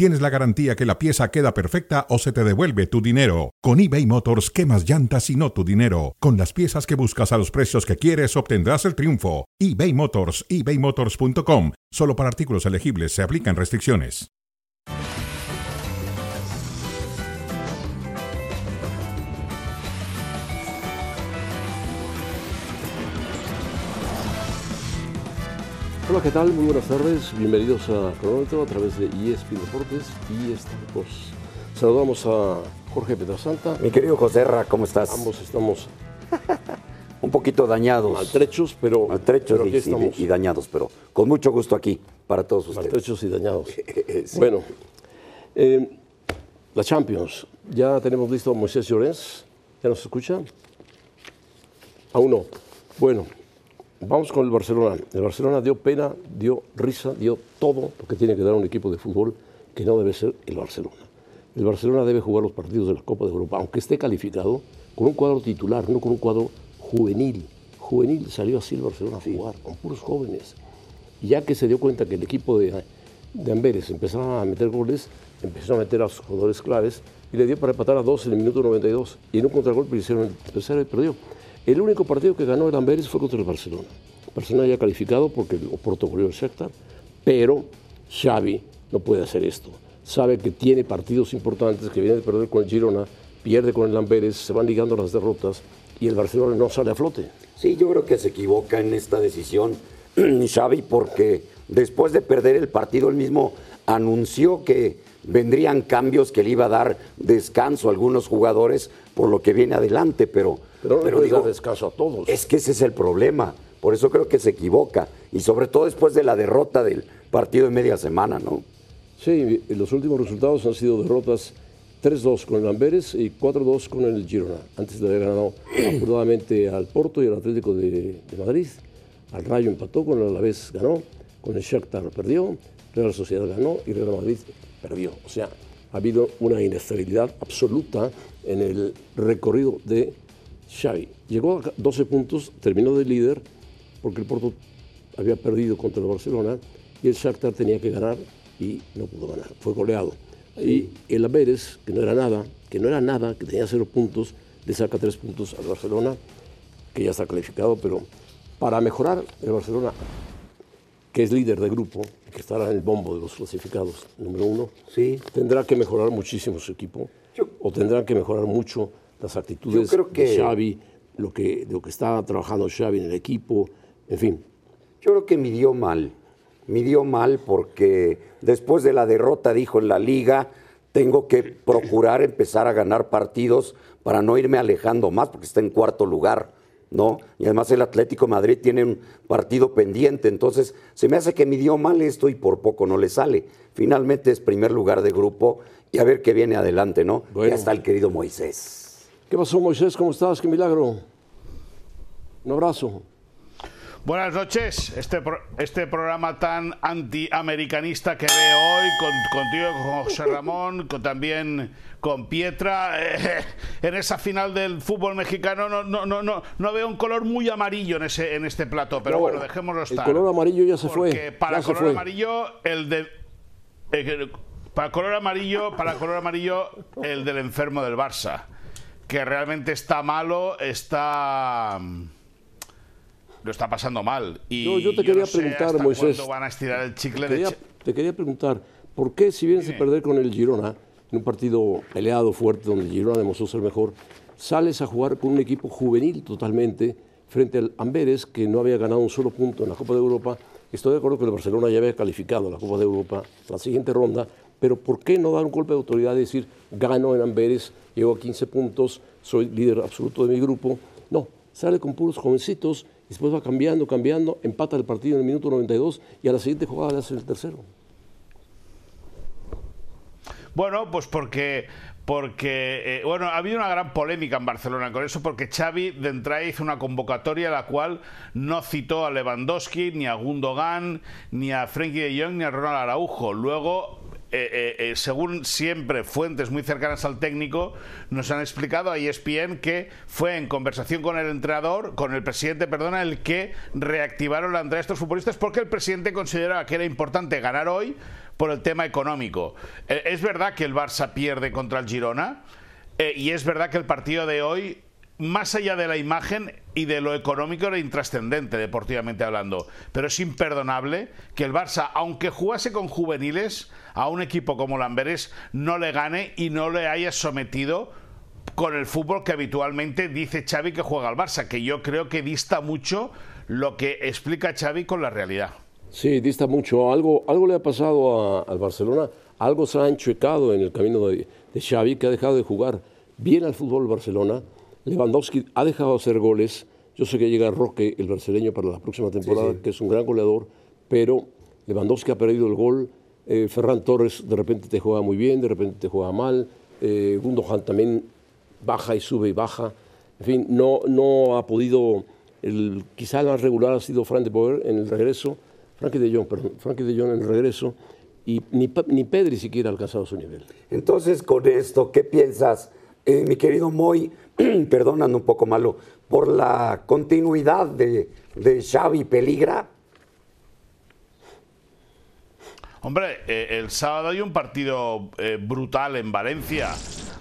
tienes la garantía que la pieza queda perfecta o se te devuelve tu dinero. Con eBay Motors, quemas llantas y no tu dinero. Con las piezas que buscas a los precios que quieres, obtendrás el triunfo. eBay Motors, ebaymotors.com. Solo para artículos elegibles se aplican restricciones. Hola, ¿qué tal? Muy buenas tardes. Bienvenidos a Cronómetro a través de ESPN Deportes y Estados. Saludamos a Jorge Petrasanta. Mi querido José Ra, ¿cómo estás? Ambos estamos Un poquito dañados. maltrechos, pero, Maltrechos pero aquí y, estamos. y dañados, pero con mucho gusto aquí para todos ustedes. maltrechos y dañados. Sí. Bueno, eh, la Champions. Ya tenemos listo a Moisés Llorens. ¿Ya nos escucha? Aún no. Bueno, vamos con el Barcelona. El Barcelona dio pena, dio risa, dio todo lo que tiene que dar un equipo de fútbol que no debe ser el Barcelona. El Barcelona debe jugar los partidos de la Copa de Europa, aunque esté calificado, con un cuadro titular, no con un cuadro juvenil. Juvenil salió así el Barcelona a jugar, con puros jóvenes. Y ya que se dio cuenta que el equipo de, de Amberes empezaba a meter goles, empezó a meter a sus jugadores claves y le dio para empatar a dos en el minuto 92. Y en un contragolpe hicieron el tercero y perdió. El único partido que ganó el Amberes fue contra el Barcelona. El Barcelona ya calificado porque el Oporto goleó el Shakhtar, pero Xavi no puede hacer esto. Sabe que tiene partidos importantes, que viene de perder con el Girona, pierde con el Amberes, se van ligando las derrotas y el Barcelona no sale a flote. Sí, yo creo que se equivoca en esta decisión Xavi porque después de perder el partido él mismo anunció que vendrían cambios que le iba a dar descanso a algunos jugadores por lo que viene adelante, pero, Pero no pero digo, dar descanso a todos. es que ese es el problema. Por eso creo que se equivoca y sobre todo después de la derrota del partido de media semana, ¿no? Sí, los últimos resultados han sido derrotas 3-2 con el Amberes y 4-2 con el Girona. Antes de haber ganado afortunadamente al Porto y al Atlético de, de Madrid. Al Rayo empató, con el Alavés ganó, con el Shakhtar perdió, Real Sociedad ganó y Real Madrid perdió. O sea, ha habido una inestabilidad absoluta en el recorrido de Xavi. Llegó a 12 puntos, terminó de líder porque el Porto había perdido contra el Barcelona y el Shakhtar tenía que ganar y no pudo ganar, fue goleado. Y el Amberes, que no era nada, que no era nada, que tenía cero puntos, le saca tres puntos al Barcelona, que ya está calificado, pero para mejorar el Barcelona, que es líder de grupo, que estará en el bombo de los clasificados número uno, Sí. tendrá que mejorar muchísimo su equipo, Yo- o tendrán que mejorar mucho las actitudes Yo creo que- de Xavi, lo que, lo que está trabajando Xavi en el equipo, en fin. Yo creo que midió mal. Midió mal porque después de la derrota dijo en la liga, tengo que procurar empezar a ganar partidos para no irme alejando más porque está en cuarto lugar, ¿no? Y además el Atlético de Madrid tiene un partido pendiente, entonces se me hace que midió mal esto y por poco no le sale. Finalmente es primer lugar de grupo y a ver qué viene adelante, ¿no? Bueno. Ya está el querido Moisés. ¿Qué pasó, Moisés? ¿Cómo estás? ¡Qué milagro! Un abrazo. Buenas noches. Este, pro- este programa tan antiamericanista que veo hoy, con, contigo, con José Ramón, con, también con Pietra, eh, en esa final del fútbol mexicano no, no, no, no, no veo un color muy amarillo en, ese, en este plato, pero No, bueno, dejémoslo estar. El color amarillo ya se Porque fue. para ya se color fue. amarillo, el de. eh, para color amarillo, para color amarillo, el del enfermo del Barça. Que realmente está malo, está. mm, Lo está pasando mal. Y No, yo te quería no preguntar, Moisés. van a estirar el chicle Te de quería, Che- te quería preguntar, ¿por qué si vienes a perder con el Girona, en un partido peleado, fuerte, donde el Girona demostró ser mejor, sales a jugar con un equipo juvenil totalmente frente al Amberes, que no había ganado un solo punto en la Copa de Europa? Estoy de acuerdo que el Barcelona ya había calificado la Copa de Europa la siguiente ronda, pero ¿por qué no dar un golpe de autoridad y decir, gano en Amberes, llego a 15 puntos, soy líder absoluto de mi grupo? No, sale con puros jovencitos, después va cambiando, cambiando, empata el partido en el minuto 92 y a la siguiente jugada le hace el tercero. Bueno, pues porque porque, eh, bueno, ha habido una gran polémica en Barcelona con eso, porque Xavi de entrada hizo una convocatoria la cual no citó a Lewandowski, ni a Gundogan, ni a Frenkie de Jong, ni a Ronald Araujo. Luego eh, eh, eh, según siempre fuentes muy cercanas al técnico, nos han explicado a ESPN que fue en conversación con el entrenador, con el presidente, perdona, el que reactivaron la entrada de estos futbolistas porque el presidente consideraba que era importante ganar hoy por el tema económico. es verdad que el Barça pierde contra el Girona y es verdad que el partido de hoy más allá de la imagen y de lo económico era intrascendente deportivamente hablando, pero es imperdonable que el Barça, aunque jugase con juveniles, a un equipo como Lamberes no le gane y no le haya sometido con el fútbol que habitualmente dice Xavi que juega al Barça, que yo creo que dista mucho lo que explica Xavi con la realidad. Sí, dista mucho. Algo, algo le ha pasado al Barcelona, algo se ha enchuecado en el camino de, de Xavi, que ha dejado de jugar bien al fútbol Barcelona Lewandowski ha dejado de hacer goles. Yo sé que llega Roque, el brasileño, para la próxima temporada, que es un gran goleador, pero Lewandowski ha perdido el gol. Eh, Ferran Torres de repente te juega muy bien, de repente te juega mal. Eh, Gundogan también baja y sube y baja. En fin, no, no ha podido. El, quizá el más regular ha sido Frank de Boer en el regreso. Frankie de Jong, perdón. Frankie de Jong en el regreso. Y ni, ni Pedri siquiera ha alcanzado su nivel. Entonces, con esto, ¿qué piensas, eh, mi querido Moy? perdóname un poco malo, por la continuidad de, de Xavi Peligra? Hombre, eh, el sábado hay un partido eh, brutal en Valencia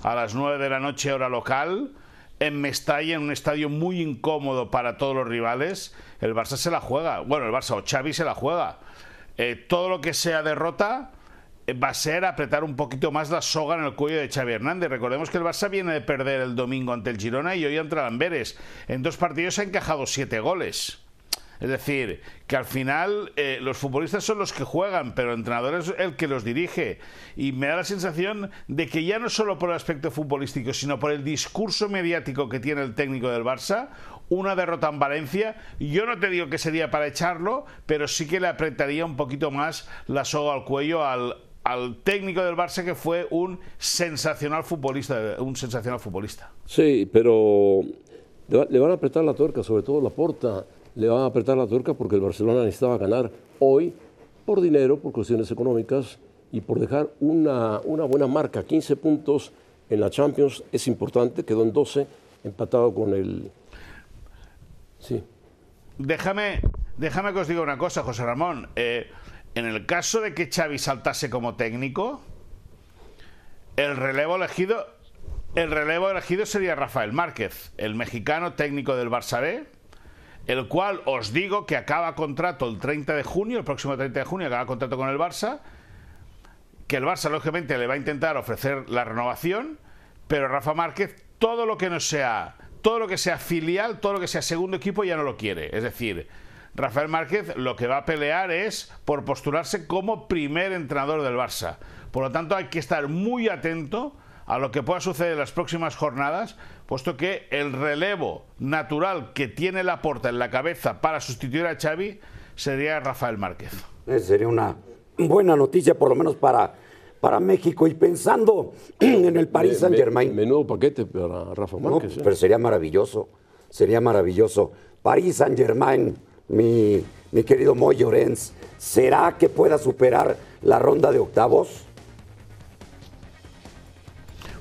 a las 9 de la noche hora local. En Mestalla, en un estadio muy incómodo para todos los rivales, el Barça se la juega. Bueno, el Barça o Xavi se la juega. Todo lo que sea derrota, va a ser apretar un poquito más la soga en el cuello de Xavi Hernández. Recordemos que el Barça viene de perder el domingo ante el Girona y hoy ante el Amberes. En dos partidos ha encajado siete goles. Es decir, que al final eh, los futbolistas son los que juegan, pero el entrenador es el que los dirige. Y me da la sensación de que ya no solo por el aspecto futbolístico, sino por el discurso mediático que tiene el técnico del Barça, una derrota en Valencia, yo no te digo que sería para echarlo, pero sí que le apretaría un poquito más la soga al cuello al, al técnico del Barça que fue un sensacional futbolista, un sensacional futbolista. Sí, pero le van a apretar la tuerca, sobre todo la porta, le van a apretar la tuerca porque el Barcelona necesitaba ganar hoy por dinero, por cuestiones económicas y por dejar una, una buena marca, 15 puntos en la Champions es importante, quedó en 12, empatado con el... Sí. Déjame, déjame que os diga una cosa, José Ramón. Eh, en el caso de que Xavi saltase como técnico, el relevo elegido, el relevo elegido sería Rafael Márquez, el mexicano técnico del Barça B, el cual os digo que acaba contrato el 30 de junio, el próximo 30 de junio acaba contrato con el Barça, que el Barça lógicamente le va a intentar ofrecer la renovación, pero Rafa Márquez todo lo que no sea, todo lo que sea filial, todo lo que sea segundo equipo ya no lo quiere, es decir, Rafael Márquez lo que va a pelear es por postularse como primer entrenador del Barça. Por lo tanto, hay que estar muy atento a lo que pueda suceder en las próximas jornadas, puesto que el relevo natural que tiene la porta en la cabeza para sustituir a Xavi sería Rafael Márquez. Eh, sería una buena noticia, por lo menos para, para México. Y pensando en el Paris Saint Germain. menudo paquete para Rafa Márquez. ¿eh? Pero sería maravilloso. Sería maravilloso. París Saint Germain mi, querido Moy Llorens, ¿será que pueda superar la ronda de octavos?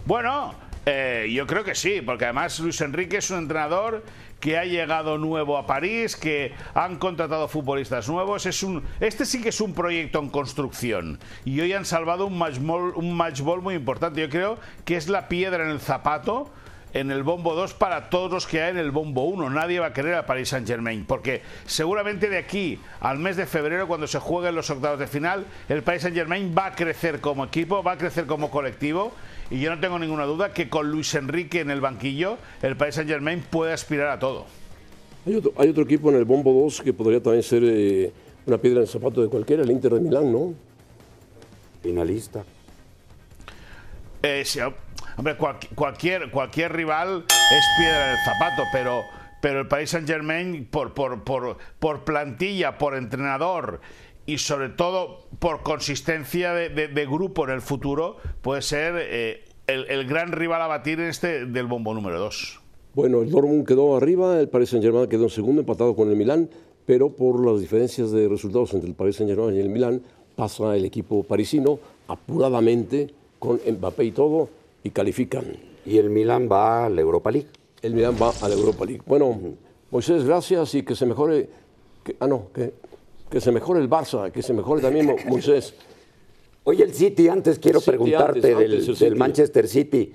Bueno, eh, yo creo que sí, porque además Luis Enrique es un entrenador que ha llegado nuevo a París, que han contratado futbolistas nuevos. Es un, este sí que es un proyecto en construcción. Y hoy han salvado un match, un match ball muy importante. Yo creo que es la piedra en el zapato en el bombo 2 para todos los que hay en el bombo 1. Nadie va a querer a Paris Saint Germain, porque seguramente de aquí al mes de febrero, cuando se jueguen los octavos de final, el Paris Saint Germain va a crecer como equipo, va a crecer como colectivo. Y yo no tengo ninguna duda que con Luis Enrique en el banquillo, el Paris Saint Germain puede aspirar a todo. Hay otro, equipo en el bombo 2 que podría también ser eh, una piedra en el zapato de cualquiera, el Inter de Milán, ¿no? Finalista. Eh, Hombre, cualquier, cualquier rival es piedra del zapato, pero, pero el Paris Saint Germain, por, por, por, por plantilla, por entrenador y sobre todo por consistencia de, grupo en el futuro, puede ser eh, el, gran rival a batir en este del bombo número 2. Bueno, el Dortmund quedó arriba, el Paris Saint-Germain quedó en segundo, empatado con el Milán, pero por las diferencias de resultados entre el Paris Saint-Germain y el Milán, pasa el equipo parisino apuradamente con Mbappé y todo y califican. Y el Milán va a la Europa League. El Milán va a la Europa League. Bueno, Moisés, gracias y que se mejore. ah, no, que, que se mejore el Barça, que se mejore también Moisés. Oye, el City, antes quiero preguntarte del, Manchester City.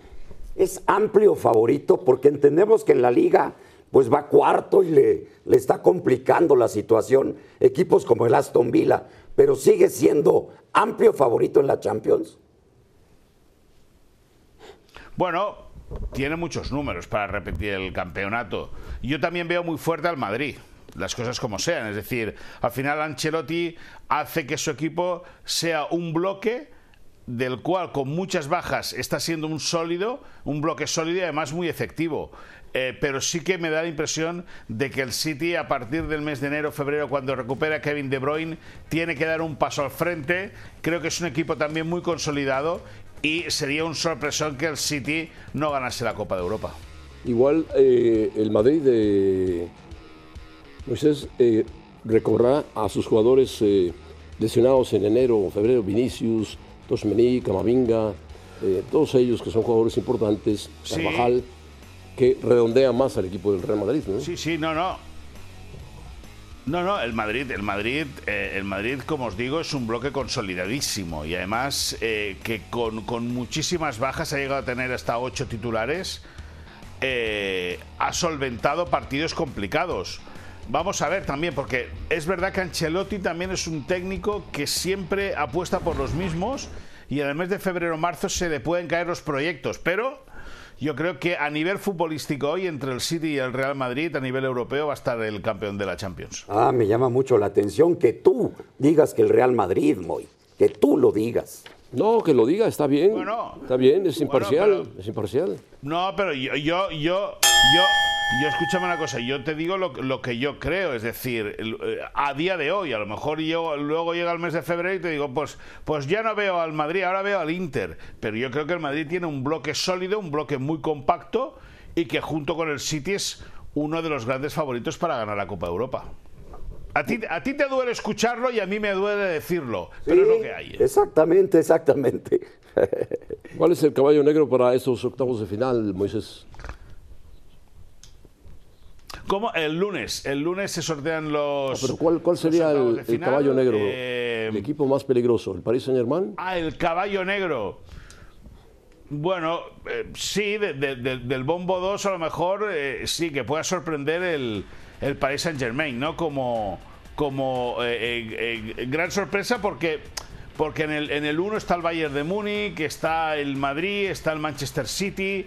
¿Es amplio favorito? Porque entendemos que en la liga pues va cuarto y le, le está complicando la situación equipos como el Aston Villa, pero sigue siendo amplio favorito en la Champions. Bueno, tiene muchos números para repetir el campeonato. Yo también veo muy fuerte al Madrid las cosas como sean. Es decir, al final Ancelotti hace que su equipo sea un bloque del cual con muchas bajas está siendo un sólido, un bloque sólido y además muy efectivo. Eh, pero sí que me da la impresión de que el City a partir del mes de enero, febrero, cuando recupera Kevin De Bruyne, tiene que dar un paso al frente. Creo que es un equipo también muy consolidado y sería un sorpresón que el City no ganase la Copa de Europa. Igual eh, el Madrid de Moisés eh, recorrerá a sus jugadores eh, lesionados en enero o febrero, Vinicius, Tosmení, Camavinga, eh, todos ellos que son jugadores importantes, Carvajal, que redondean más al equipo del Real Madrid. ¿no? Sí, sí, no, no. No, no, el Madrid, el Madrid, el Madrid, como os digo, es un bloque consolidadísimo y además que con, con, muchísimas bajas ha llegado a tener hasta ocho titulares, ha solventado partidos complicados. Vamos a ver también, porque es verdad que Ancelotti también es un técnico que siempre apuesta por los mismos y en el mes de febrero-marzo se le pueden caer los proyectos, pero yo creo que a nivel futbolístico hoy entre el City y el Real Madrid a nivel europeo va a estar el campeón de la Champions. Ah, me llama mucho la atención que tú digas que el Real Madrid, Moy, que tú lo digas. No, que lo diga, está bien. está bien, es imparcial, es imparcial. No, pero yo, yo, yo, yo yo escúchame una cosa, yo te digo lo, que yo creo, es decir, eh, a día de hoy, a lo mejor yo luego llega el mes de febrero y te digo, pues, pues ya no veo al Madrid, ahora veo al Inter, pero yo creo que el Madrid tiene un bloque sólido, un bloque muy compacto y que junto con el City es uno de los grandes favoritos para ganar la Copa de Europa. A ti, a ti te duele escucharlo y a mí me duele decirlo, pero es lo que hay. ¿eh? Exactamente, exactamente. ¿Cuál es el caballo negro para estos octavos de final, Moisés? ¿Cómo? El lunes. El lunes se sortean los. pero ¿cuál, cuál sería el, caballo negro? Eh, el equipo más peligroso, ¿el Paris Saint Germain? Ah, el caballo negro. Bueno, eh, sí, del bombo 2 a lo mejor eh, sí que pueda sorprender el, el Paris Saint Germain, ¿no? Como, como gran sorpresa porque, porque en el, en el 1 está el Bayern de Múnich, está el Madrid, está el Manchester City.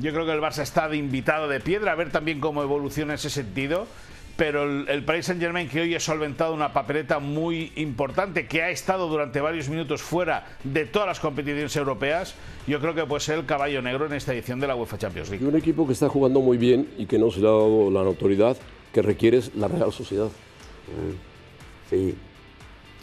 Yo creo que el Barça está de invitado de piedra, a ver también cómo evoluciona ese sentido. Pero el, el Paris Saint Germain, que hoy ha solventado una papeleta muy importante, que ha estado durante varios minutos fuera de todas las competiciones europeas, yo creo que puede ser el caballo negro en esta edición de la UEFA Champions League. Y un equipo que está jugando muy bien y que no se le ha dado la notoriedad que requiere la Real Sociedad. Sí,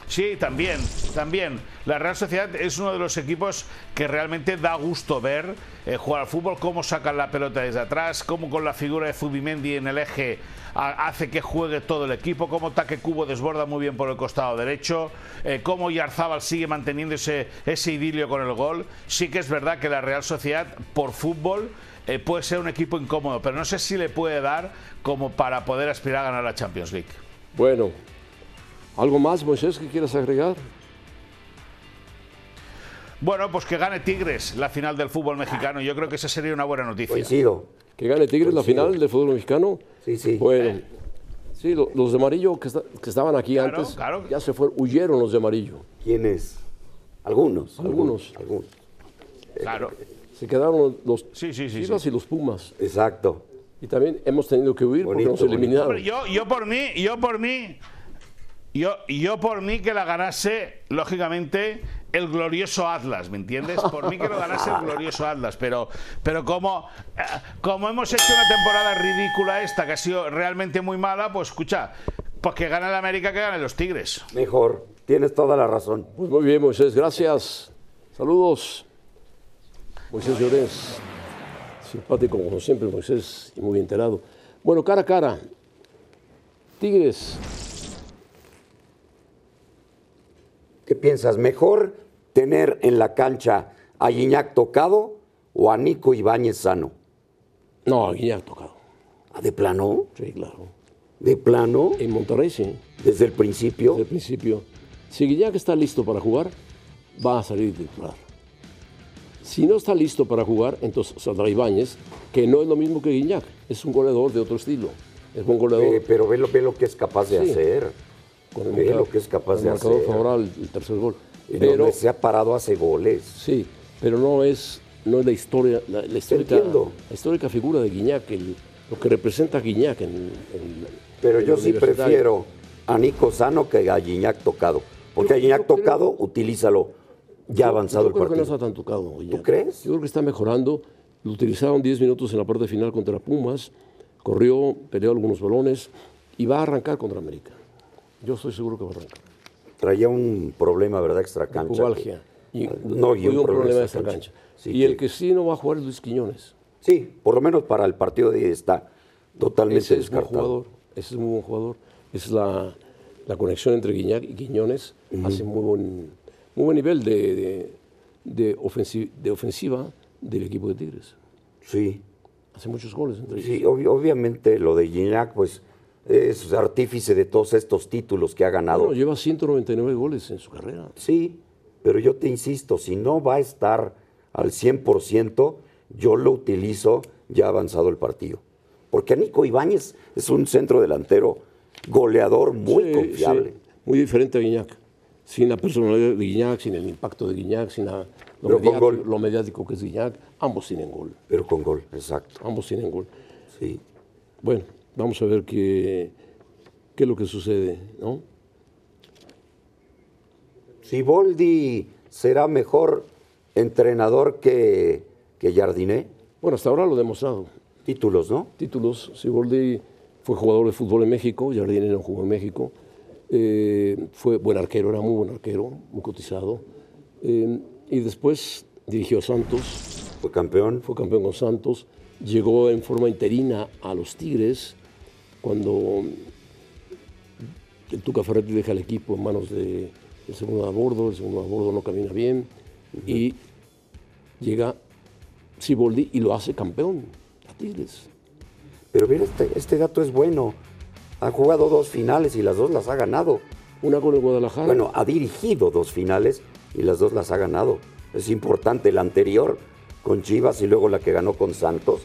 Sí, también, también. La Real Sociedad es uno de los equipos que realmente da gusto ver eh, jugar al fútbol, cómo sacan la pelota desde atrás, cómo con la figura de Zubimendi en el eje hace que juegue todo el equipo, cómo Taque Cubo desborda muy bien por el costado derecho, eh, cómo Yarzábal sigue manteniendo ese, idilio con el gol. Sí que es verdad que la Real Sociedad, por fútbol, eh, puede ser un equipo incómodo, pero no sé si le puede dar como para poder aspirar a ganar la Champions League. Bueno, ¿Algo más, Moisés, que quieras agregar? Bueno, pues que gane Tigres la final del fútbol mexicano. Yo creo que esa sería una buena noticia. Coincido. ¿Que gane Tigres la final del fútbol mexicano? Sí, sí. Bueno, sí, los de amarillo que, estaban aquí antes, ya se fueron, huyeron los de amarillo. ¿Quiénes? Algunos. Algunos. Algunos. Claro. Se quedaron los sí, sí, sí, y los Pumas. Exacto. Y también hemos tenido que huir porque nos eliminaron. Yo, yo por mí, yo por mí, yo, yo por mí que la ganase, lógicamente, el glorioso Atlas, ¿me entiendes? Por mí que lo ganase el glorioso Atlas, pero, pero como, eh, como hemos hecho una temporada ridícula esta, que ha sido realmente muy mala, pues escucha, pues que gane el América, que gane los Tigres. Mejor, tienes toda la razón. Pues muy bien, Moisés, gracias. Saludos. Moisés Llorens, simpático como siempre, Moisés, y muy enterado. Bueno, cara a cara, Tigres, piensas? ¿Mejor tener en la cancha a Guiñac tocado o a Nico Ibáñez sano? no, Guiñac tocado. ¿Ah, ¿De plano? Sí, claro. ¿De plano? En Monterrey sí, Desde el principio. desde el principio. Si Guiñac está listo para jugar, va a salir titular. Si no está listo para jugar, entonces saldrá Ibáñez, que no es lo mismo que Guiñac, es un goleador de otro estilo. Es buen goleador. Eh, pero ve lo, ve lo que es capaz de Sí. hacer. Con el lo que es capaz de hacer. favorable, el tercer gol. Y Pero, donde se ha parado hace goles. sí, pero no es, no es la historia, la, la histórica, la histórica figura de Guiñac, el- lo que representa a Guiñac en, en- Pero en yo sí prefiero a Nico Sano que a Guiñac tocado. Porque a Guiñac yo creo- tocado, utilízalo ya avanzado Yo el creo que no está tan tocado. Guiñac. crees? Yo creo que está mejorando. Lo utilizaron 10 minutos en la parte final contra Pumas. Corrió, peleó algunos balones y va a arrancar contra América. Yo estoy seguro que va a arrancar. Traía un problema, ¿verdad? Extra cancha. Pubalgia. Y, No, y un un problema extra cancha. cancha. Sí, y que- el que sí no va a jugar es Luis Quiñones. Sí, por lo menos para el partido de hoy está totalmente Ese es buen descartado. jugador. Ese es muy buen jugador. Es la, la conexión entre Guiñac y Quiñones. Hace muy buen, muy buen nivel de, de, de ofensi- de ofensiva del equipo de Tigres. Sí, Hace muchos goles entre ellos. sí, obvi- obviamente lo de Guiñac, pues es artífice de todos estos títulos que ha ganado. Bueno, lleva 199 goles en su carrera. Sí, pero yo te insisto, si no va a estar al 100%, yo lo utilizo ya avanzado el partido. Porque a Nico Ibáñez es un centro delantero goleador muy Sí, confiable. sí, muy diferente a Guiñac. Sin la personalidad de Guiñac, sin el impacto de Guiñac, sin la- lo, mediático, lo mediático que es Guiñac, ambos tienen gol. Pero con gol, exacto. Ambos tienen gol. Sí. Bueno, vamos a ver qué, qué es lo que sucede, ¿no? Si Boldi será mejor entrenador que, que Jardiné, Bueno, hasta ahora lo ha demostrado. títulos, ¿no? Títulos, Siboldi fue jugador de fútbol en México, Jardine no jugó en México. Eh, fue buen arquero, era muy buen arquero, muy cotizado. Eh, y después dirigió a Santos, Fue campeón. fue campeón con Santos, llegó en forma interina a los Tigres cuando el Tuca Ferretti deja el equipo en manos de, del segundo a bordo, el segundo a bordo no camina bien y llega Siboldi y lo hace campeón a Tigres. Pero mira, este, este dato es bueno. Ha jugado dos finales y las dos las ha ganado. Una con el Guadalajara. Bueno, ha dirigido dos finales y las dos las ha ganado. Es importante, la anterior con Chivas y luego la que ganó con Santos.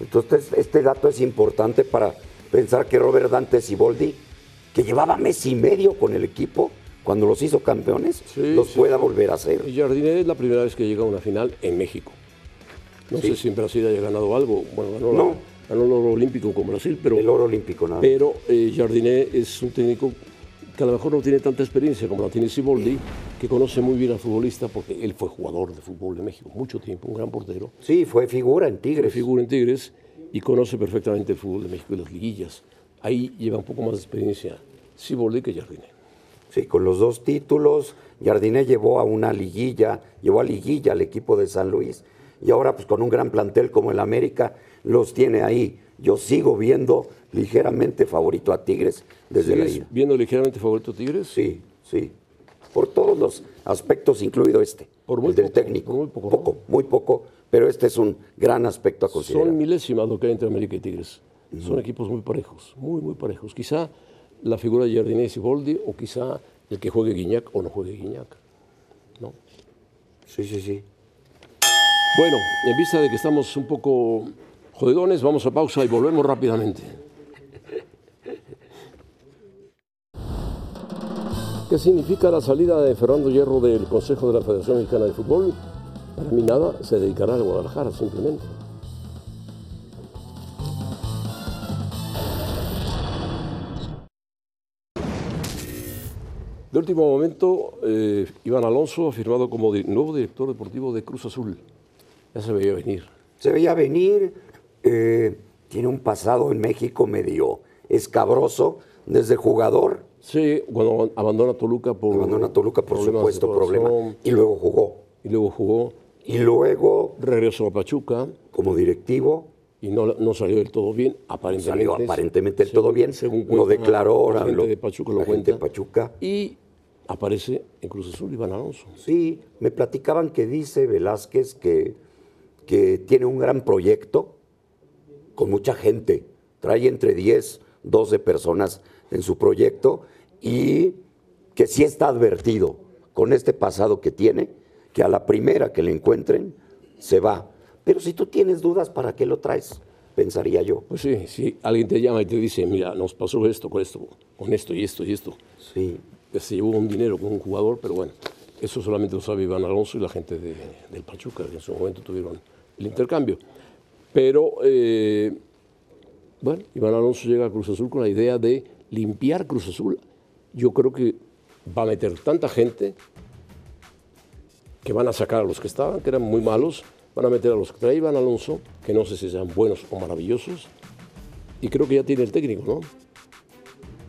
Entonces, este dato es importante para pensar que Robert Dante Siboldi, que llevaba mes y medio con el equipo, cuando los hizo campeones, Sí, los sí. pueda volver a hacer. Y Jardine es la primera vez que llega a una final en México. No sé si en Brasil haya ganado algo. Bueno, ganó, la- No. ganó el oro olímpico con Brasil, pero, El oro olímpico, nada. pero eh, Jardiné es un técnico que a lo mejor no tiene tanta experiencia como la tiene Siboldi, que conoce muy bien al futbolista porque él fue jugador de fútbol de México mucho tiempo, un gran portero, Sí, fue figura en fue Tigres. figura en Tigres y conoce perfectamente el fútbol de México y las liguillas. Ahí lleva un poco más de experiencia Siboldi que Jardiné. Sí, con los dos títulos, Jardiné llevó a una liguilla, llevó a liguilla al equipo de San Luis. Y ahora, pues con un gran plantel como el América, los tiene ahí. Yo sigo viendo ligeramente favorito a Tigres desde la ¿Sigues ida. viendo ligeramente favorito a Tigres? Sí, sí. Por todos los aspectos, incluido este. Por muy el del poco, técnico. por muy poco, ¿no? poco, muy poco. Pero este es un gran aspecto a considerar. Son milésimas lo que hay entre América y Tigres. Son equipos muy parejos, muy, muy parejos. Quizá la figura de Jardine y Siboldi, o quizá el que juegue Guiñac o no juegue Guiñac. ¿no? Sí, sí, sí. Bueno, en vista de que estamos un poco jodidones, vamos a pausa y volvemos rápidamente. ¿Qué significa la salida de Fernando Hierro del Consejo de la Federación Mexicana de Fútbol? Para mí nada, se dedicará al Guadalajara simplemente. De último momento, eh, Iván Alonso ha firmado como di- nuevo director deportivo de Cruz Azul. Ya se veía venir. Se veía venir, eh, tiene un pasado en México medio escabroso desde jugador. Sí, cuando abandona Toluca por. Abandona Toluca por supuesto problema y luego jugó. Y luego jugó Y luego, Regresó a Pachuca como directivo, y no, no salió del todo bien, aparentemente. salió aparentemente según- todo bien. según lo declaró la ahora. gente lo- de Pachuca lo la gente de. Pachuca. Y aparece en Cruz Azul Iván Alonso. Sí, me platicaban que dice Velázquez que, que tiene un gran proyecto con mucha gente. Trae entre 10, 12 personas en su proyecto y que sí está advertido con este pasado que tiene, que a la primera que le encuentren se va. Pero si tú tienes dudas, ¿para qué lo traes? Pensaría yo. Pues sí, si alguien te llama y te dice, mira, nos pasó esto con esto, con esto y esto y esto, Sí, se llevó un dinero con un jugador, pero bueno, eso solamente lo sabe Iván Alonso y la gente de- del Pachuca, que en su momento tuvieron el intercambio. Pero, eh, bueno, Iván Alonso llega a Cruz Azul con la idea de limpiar Cruz Azul. Yo creo que va a meter tanta gente que van a sacar a los que estaban, que eran muy malos, van a meter a los que trae Iván Alonso, que no sé si sean buenos o maravillosos, y creo que ya tiene el técnico, ¿no?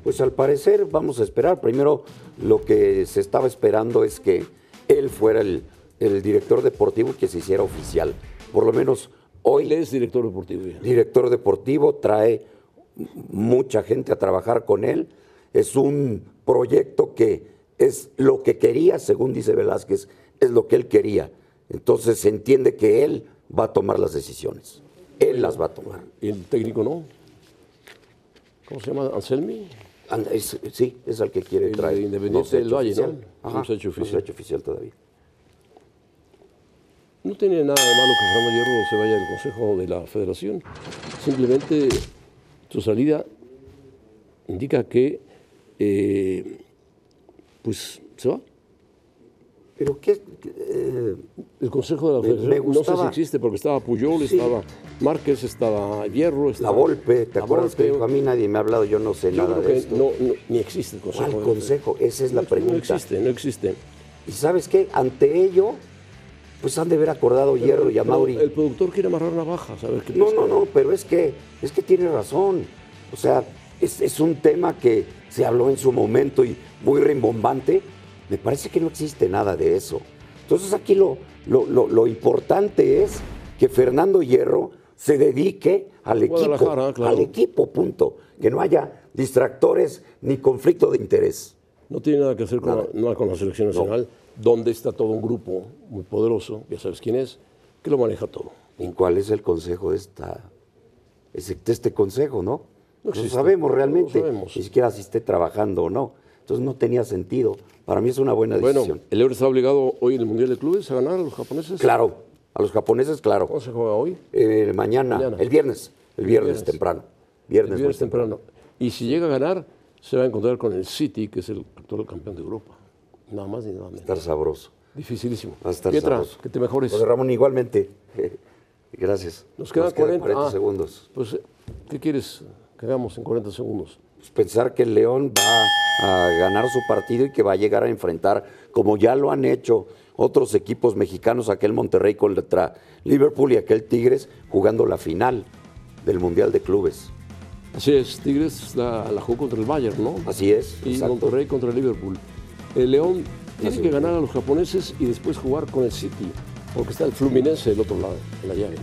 Pues al parecer vamos a esperar. Primero lo que se estaba esperando es que él fuera el, el director deportivo que se hiciera oficial. Por lo menos Él hoy es director deportivo. ya. director deportivo trae mucha gente a trabajar con él. Es un proyecto que es lo que quería, según dice Velázquez, es lo que él quería. Entonces se entiende que él va a tomar las decisiones. Él las va a tomar. Y el técnico no. ¿Cómo se llama? ¿Anselmi? Es- sí, es al que quiere El traer. Independiente del Valle, ¿no? oficial. Ajá, No se ha hecho no se oficial. ha hecho oficial todavía. No tiene nada de malo que Fernando Hierro se vaya del Consejo de la Federación. Simplemente su salida indica que eh, pues se va. Pero qué, eh, El Consejo de la Federación me no sé si existe porque estaba Puyol, Sí. estaba Márquez, estaba Hierro, la estaba Volpe, ¿te La acuerdas que Volpe. dijo a mí nadie me ha hablado? Yo no sé Yo nada creo de que esto. no, no- ni existe el Consejo. ¿Cuál consejo? Esa es la No pregunta. existe, no existe. Y sabes qué, ante ello, pues han de haber acordado Hierro y a Mauri. El productor quiere amarrar navajas, a ver qué No, no, no, pero es que, es que tiene razón. O sea, es, es un tema que se habló en su momento y muy rimbombante. Me parece que no existe nada de eso. Entonces aquí lo, lo, lo- lo importante es que Fernando Hierro se dedique al equipo, claro. al equipo, punto. Que no haya distractores ni conflicto de interés. No tiene nada que hacer con, la, Nada. con la selección nacional, donde está todo un grupo muy poderoso, ya sabes quién es, que lo maneja todo. ¿Y cuál es el consejo de, esta, este consejo, no? No No, sabemos no realmente, sabemos. ni siquiera si esté trabajando o no. Entonces no tenía sentido. Para mí es una buena Bueno, decisión. el Euro está obligado hoy en el Mundial de Clubes a ganar a los japoneses. Claro, a los japoneses, claro. ¿Cómo se juega hoy? Eh, mañana, Mañana. el viernes, el viernes, viernes. temprano. El Viernes, viernes muy temprano. temprano. Y si llega a ganar, se va a encontrar con el City, que es el actual campeón de Europa. Nada más ni nada menos. estar sabroso. Dificilísimo. Va a estar Pietra, sabroso. que te mejores. José Ramón, igualmente. Gracias. Nos quedan 40, ah. segundos. Pues, ¿qué quieres hagamos en 40 segundos? Pues pensar que el León va a ganar su partido y que va a llegar a enfrentar, como ya lo han hecho otros equipos mexicanos, aquel Monterrey contra Liverpool y aquel Tigres jugando la final del Mundial de Clubes. Así es, Tigres la, la jugó contra el Bayern, ¿no? Así es. y exacto. Monterrey contra el Liverpool. El León tiene Así que ganar a los japoneses y después jugar con el City, porque está el Fluminense del otro lado, en la llave.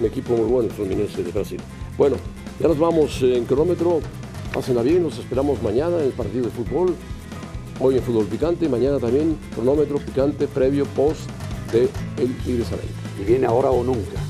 Un equipo muy bueno, el Fluminense de Brasil. Bueno, ya nos vamos en cronómetro. Pásenla bien, los esperamos mañana en el partido de fútbol. Hoy en Fútbol Picante, mañana también cronómetro picante previo post de el Tigres. Y viene ahora o nunca.